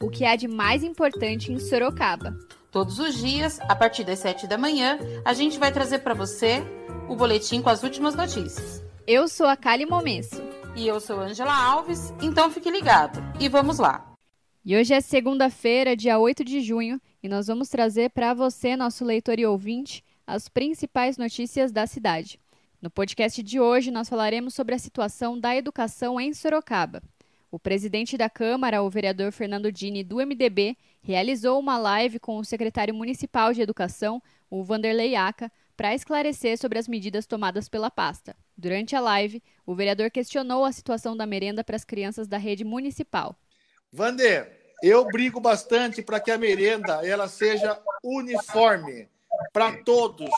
o que há de mais importante em Sorocaba. Todos os dias, a partir das 7 da manhã, a gente vai trazer para você o boletim com as últimas notícias. Eu sou a Kali Momesso. E eu sou Angela Alves, então fique ligado. E vamos lá. E hoje é segunda-feira, dia 8 de junho, e nós vamos trazer para você, nosso leitor e ouvinte, as principais notícias da cidade. No podcast de hoje, nós falaremos sobre a situação da educação em Sorocaba. O presidente da Câmara, o vereador Fernando Dini, do MDB, realizou uma live com o secretário municipal de Educação, o Vanderlei Aca, para esclarecer sobre as medidas tomadas pela pasta. Durante a live, o vereador questionou a situação da merenda para as crianças da rede municipal. Vander, eu brigo bastante para que a merenda ela seja uniforme para todos.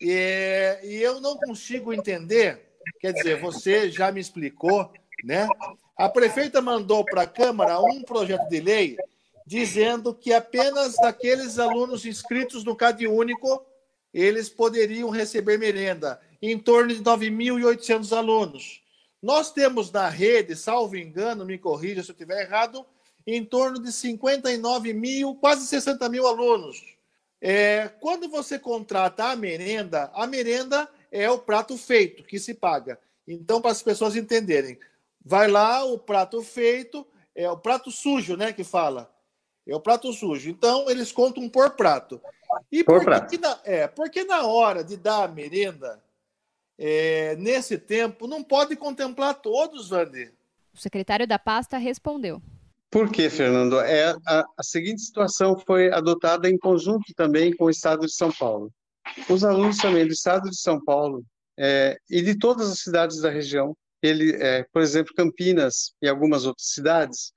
E, e eu não consigo entender, quer dizer, você já me explicou, né? A prefeita mandou para a Câmara um projeto de lei dizendo que apenas daqueles alunos inscritos no CAD Único eles poderiam receber merenda, em torno de 9.800 alunos. Nós temos na rede, salvo engano, me corrija se eu estiver errado, em torno de 59 mil, quase 60 mil alunos. É, quando você contrata a merenda, a merenda é o prato feito que se paga. Então, para as pessoas entenderem, vai lá o prato feito, é o prato sujo, né, que fala. É o prato sujo. Então, eles contam por prato. E por, por que na, é, porque na hora de dar a merenda, é, nesse tempo, não pode contemplar todos, Vander. O secretário da pasta respondeu. Por quê, Fernando? É, a, a seguinte situação foi adotada em conjunto também com o Estado de São Paulo. Os alunos também do Estado de São Paulo é, e de todas as cidades da região, ele, é, por exemplo, Campinas e algumas outras cidades,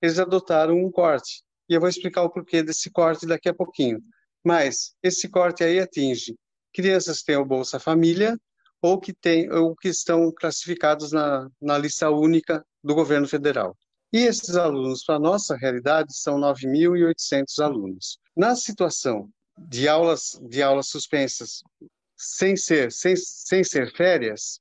eles adotaram um corte. E eu vou explicar o porquê desse corte daqui a pouquinho. Mas esse corte aí atinge crianças que têm o Bolsa Família ou que, tem, ou que estão classificados na, na lista única do governo federal. E esses alunos, para a nossa realidade, são 9.800 alunos. Na situação de aulas, de aulas suspensas sem ser, sem, sem ser férias,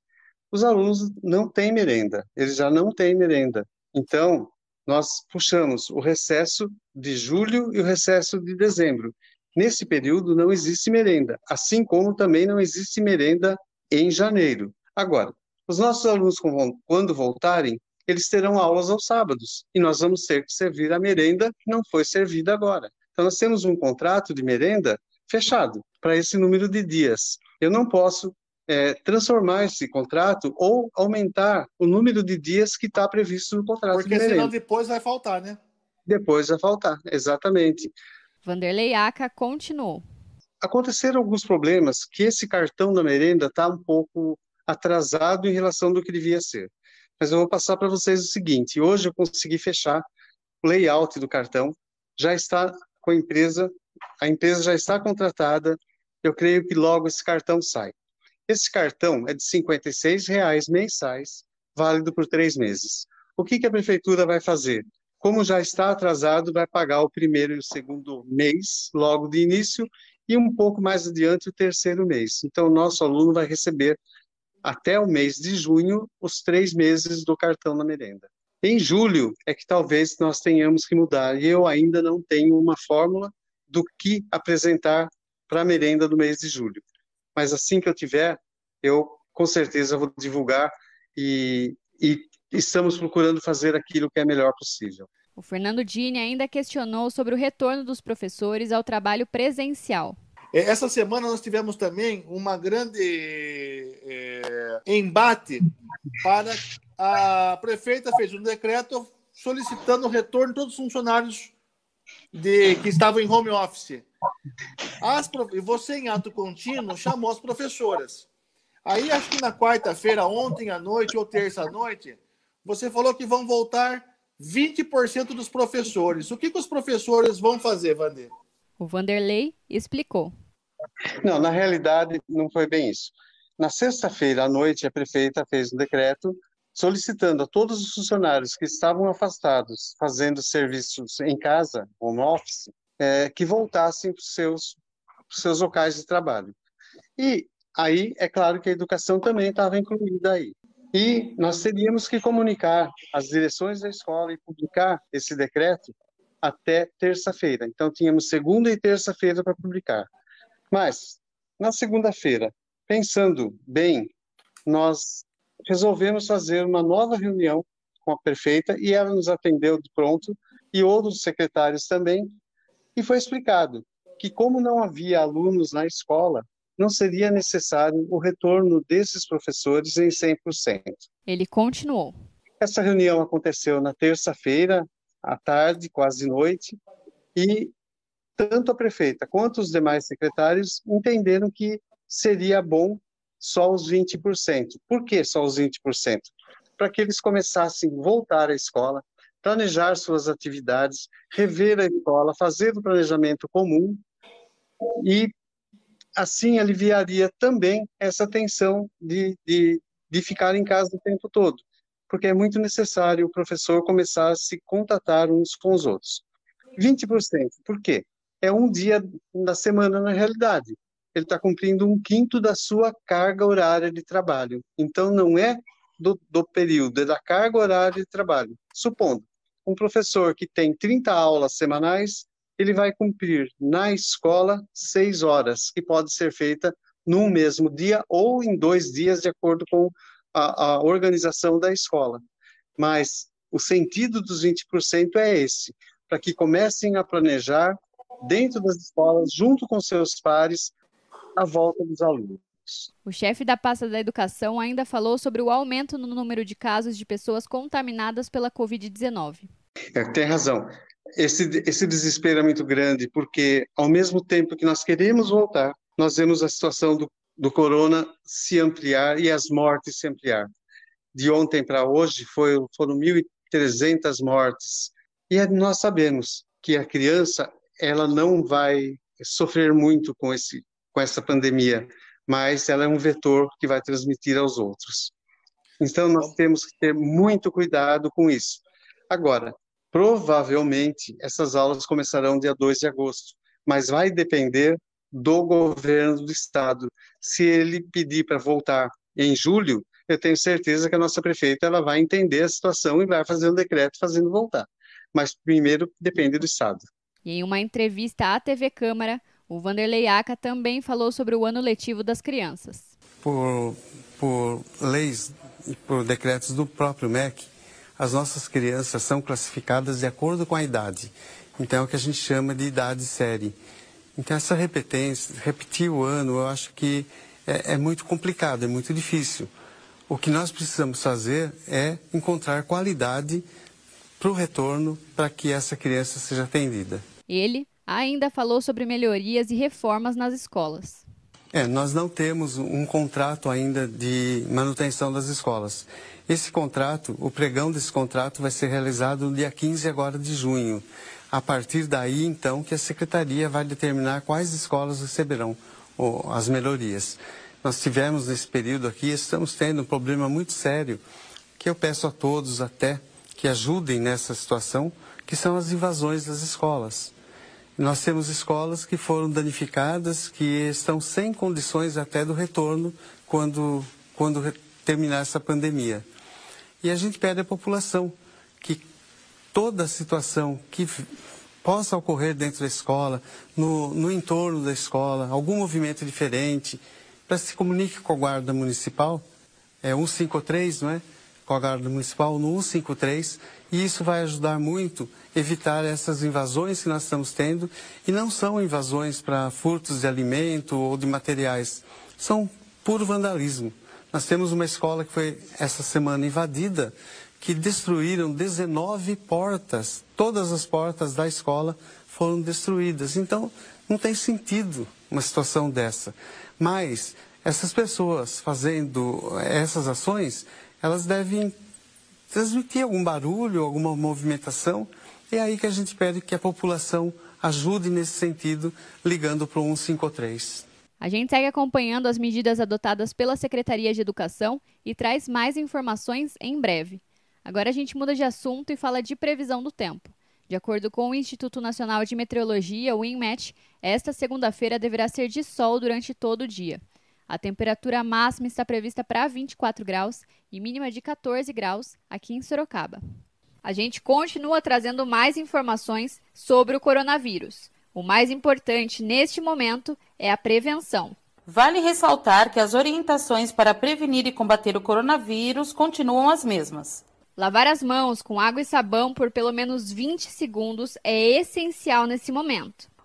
os alunos não têm merenda, eles já não têm merenda. Então, nós puxamos o recesso de julho e o recesso de dezembro. Nesse período não existe merenda, assim como também não existe merenda em janeiro. Agora, os nossos alunos, quando voltarem, eles terão aulas aos sábados e nós vamos ter que servir a merenda que não foi servida agora. Então, nós temos um contrato de merenda fechado para esse número de dias. Eu não posso é, transformar esse contrato ou aumentar o número de dias que está previsto no contrato Porque senão depois vai faltar, né? Depois vai faltar, exatamente. Vanderlei Aca continuou. Aconteceram alguns problemas que esse cartão da merenda está um pouco atrasado em relação do que devia ser. Mas eu vou passar para vocês o seguinte: hoje eu consegui fechar o layout do cartão, já está com a empresa, a empresa já está contratada. Eu creio que logo esse cartão sai. Esse cartão é de R$ 56,00 mensais, válido por três meses. O que, que a prefeitura vai fazer? Como já está atrasado, vai pagar o primeiro e o segundo mês, logo de início, e um pouco mais adiante o terceiro mês. Então, o nosso aluno vai receber até o mês de junho os três meses do cartão na merenda. Em julho é que talvez nós tenhamos que mudar, e eu ainda não tenho uma fórmula do que apresentar para a merenda do mês de julho. Mas assim que eu tiver, eu com certeza vou divulgar e, e estamos procurando fazer aquilo que é melhor possível. O Fernando Dini ainda questionou sobre o retorno dos professores ao trabalho presencial. Essa semana nós tivemos também uma grande é, embate para a prefeita fez um decreto solicitando o retorno de todos os funcionários de, que estavam em home office. As, você, em ato contínuo, chamou as professoras. Aí, acho que na quarta-feira, ontem à noite ou terça à noite, você falou que vão voltar 20% dos professores. O que, que os professores vão fazer, Vander? O Vanderlei explicou. Não, na realidade, não foi bem isso. Na sexta-feira à noite, a prefeita fez um decreto solicitando a todos os funcionários que estavam afastados, fazendo serviços em casa, home office, é, que voltassem para os seus, seus locais de trabalho. E aí, é claro que a educação também estava incluída aí. E nós teríamos que comunicar as direções da escola e publicar esse decreto até terça-feira. Então, tínhamos segunda e terça-feira para publicar. Mas, na segunda-feira, pensando bem, nós resolvemos fazer uma nova reunião com a prefeita e ela nos atendeu de pronto e outros secretários também e foi explicado que como não havia alunos na escola, não seria necessário o retorno desses professores em 100%. Ele continuou. Essa reunião aconteceu na terça-feira, à tarde, quase noite, e tanto a prefeita quanto os demais secretários entenderam que seria bom só os 20%. Por que só os 20%? Para que eles começassem a voltar à escola, planejar suas atividades, rever a escola, fazer o planejamento comum e assim aliviaria também essa tensão de, de, de ficar em casa o tempo todo, porque é muito necessário o professor começar a se contatar uns com os outros. 20%, por quê? É um dia da semana na realidade ele está cumprindo um quinto da sua carga horária de trabalho. Então, não é do, do, período, é da carga horária de trabalho. Supondo, um professor que tem 30 aulas semanais, ele vai cumprir na escola seis horas, que pode ser feita num mesmo dia ou em dois dias, de acordo com a, a organização da escola. Mas o sentido dos 20% é esse, para que comecem a planejar dentro das escolas, junto com seus pares, a volta dos alunos. O chefe da pasta da educação ainda falou sobre o aumento no número de casos de pessoas contaminadas pela Covid-19. É, tem razão. Esse, esse desespero é muito grande, porque ao mesmo tempo que nós queremos voltar, nós vemos a situação do, do corona se ampliar e as mortes se ampliar. De ontem para hoje foi, foram 1.300 mortes. E nós sabemos que a criança ela não vai sofrer muito com esse com essa pandemia, mas ela é um vetor que vai transmitir aos outros. Então, nós temos que ter muito cuidado com isso. Agora, provavelmente, essas aulas começarão dia 2 de agosto, mas vai depender do governo do estado. Se ele pedir para voltar em julho, eu tenho certeza que a nossa prefeita ela vai entender a situação e vai fazer um decreto fazendo voltar. Mas primeiro depende do estado. E em uma entrevista à TV Câmara, o Vanderlei Aca também falou sobre o ano letivo das crianças. Por, por leis e por decretos do próprio MEC, as nossas crianças são classificadas de acordo com a idade. Então, é o que a gente chama de idade série. Então, essa repetência, repetir o ano, eu acho que é, é muito complicado, é muito difícil. O que nós precisamos fazer é encontrar qualidade para o retorno para que essa criança seja atendida. Ele ainda falou sobre melhorias e reformas nas escolas. É, nós não temos um contrato ainda de manutenção das escolas. Esse contrato, o pregão desse contrato vai ser realizado no dia 15 agora de junho. A partir daí, então, que a secretaria vai determinar quais escolas receberão as melhorias. Nós tivemos nesse período aqui, estamos tendo um problema muito sério, que eu peço a todos até que ajudem nessa situação, que são as invasões das escolas. Nós temos escolas que foram danificadas, que estão sem condições até do retorno quando, quando terminar essa pandemia. E a gente pede à população que toda situação que possa ocorrer dentro da escola, no, no entorno da escola, algum movimento diferente, para se comunique com a Guarda Municipal, é 153, não é? Com a Guarda Municipal no 153, e isso vai ajudar muito evitar essas invasões que nós estamos tendo. E não são invasões para furtos de alimento ou de materiais, são puro vandalismo. Nós temos uma escola que foi essa semana invadida, que destruíram 19 portas. Todas as portas da escola foram destruídas. Então, não tem sentido uma situação dessa. Mas essas pessoas fazendo essas ações, elas devem transmitir algum barulho, alguma movimentação. É aí que a gente pede que a população ajude nesse sentido, ligando para o 153. A gente segue acompanhando as medidas adotadas pela Secretaria de Educação e traz mais informações em breve. Agora a gente muda de assunto e fala de previsão do tempo. De acordo com o Instituto Nacional de Meteorologia, o INMET, esta segunda-feira deverá ser de sol durante todo o dia. A temperatura máxima está prevista para 24 graus e mínima de 14 graus aqui em Sorocaba. A gente continua trazendo mais informações sobre o coronavírus. O mais importante neste momento é a prevenção. Vale ressaltar que as orientações para prevenir e combater o coronavírus continuam as mesmas. Lavar as mãos com água e sabão por pelo menos 20 segundos é essencial nesse momento.